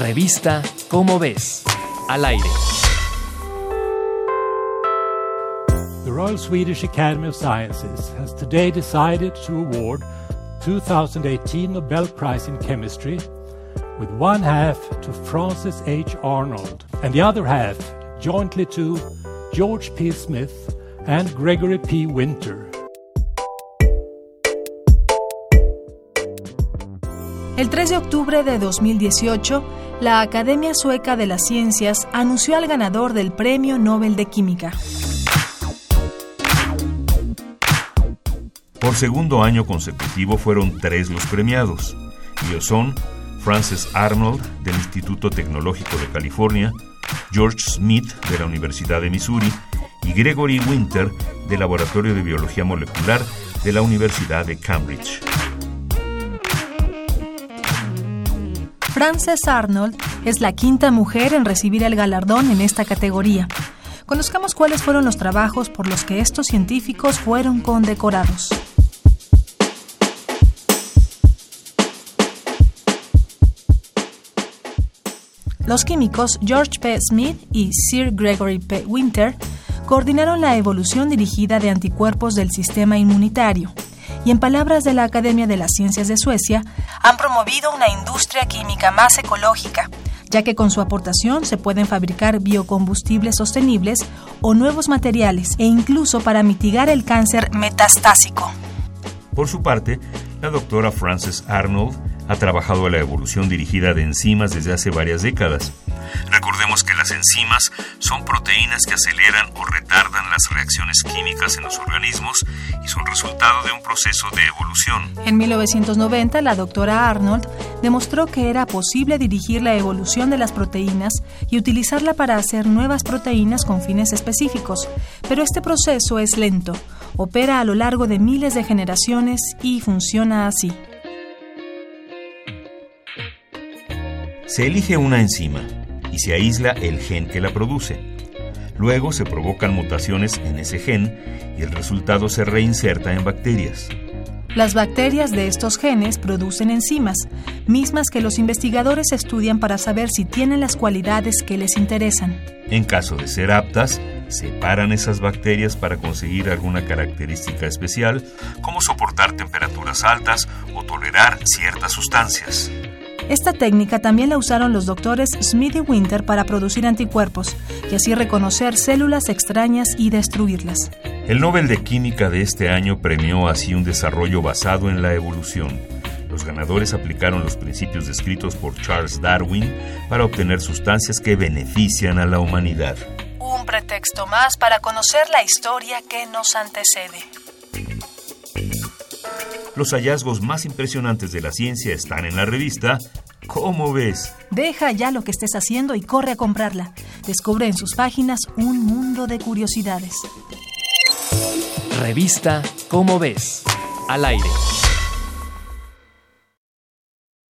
Revista Cómo ves. Al aire. The Royal Swedish Academy of Sciences has today decided to award 2018 Nobel Prize in Chemistry with one half to Francis H. Arnold and the other half jointly to George P. Smith and Gregory P. Winter. El 3 de octubre de 2018, la Academia Sueca de las Ciencias anunció al ganador del Premio Nobel de Química. Por segundo año consecutivo fueron tres los premiados. Ellos son Frances Arnold del Instituto Tecnológico de California, George Smith de la Universidad de Missouri y Gregory Winter del Laboratorio de Biología Molecular de la Universidad de Cambridge. Frances Arnold es la quinta mujer en recibir el galardón en esta categoría. Conozcamos cuáles fueron los trabajos por los que estos científicos fueron condecorados. Los químicos George P. Smith y Sir Gregory P. Winter coordinaron la evolución dirigida de anticuerpos del sistema inmunitario y en palabras de la Academia de las Ciencias de Suecia, han promovido una industria química más ecológica, ya que con su aportación se pueden fabricar biocombustibles sostenibles o nuevos materiales e incluso para mitigar el cáncer metastásico. Por su parte, la doctora Frances Arnold ha trabajado en la evolución dirigida de enzimas desde hace varias décadas. Recordemos que las enzimas son proteínas que aceleran o retardan las reacciones químicas en los organismos y son resultado de un proceso de evolución. En 1990, la doctora Arnold demostró que era posible dirigir la evolución de las proteínas y utilizarla para hacer nuevas proteínas con fines específicos, pero este proceso es lento, opera a lo largo de miles de generaciones y funciona así. Se elige una enzima y se aísla el gen que la produce. Luego se provocan mutaciones en ese gen y el resultado se reinserta en bacterias. Las bacterias de estos genes producen enzimas, mismas que los investigadores estudian para saber si tienen las cualidades que les interesan. En caso de ser aptas, separan esas bacterias para conseguir alguna característica especial, como soportar temperaturas altas o tolerar ciertas sustancias. Esta técnica también la usaron los doctores Smith y Winter para producir anticuerpos y así reconocer células extrañas y destruirlas. El Nobel de Química de este año premió así un desarrollo basado en la evolución. Los ganadores aplicaron los principios descritos por Charles Darwin para obtener sustancias que benefician a la humanidad. Un pretexto más para conocer la historia que nos antecede. Los hallazgos más impresionantes de la ciencia están en la revista ¿Cómo ves? Deja ya lo que estés haciendo y corre a comprarla. Descubre en sus páginas un mundo de curiosidades. Revista Cómo ves. Al aire.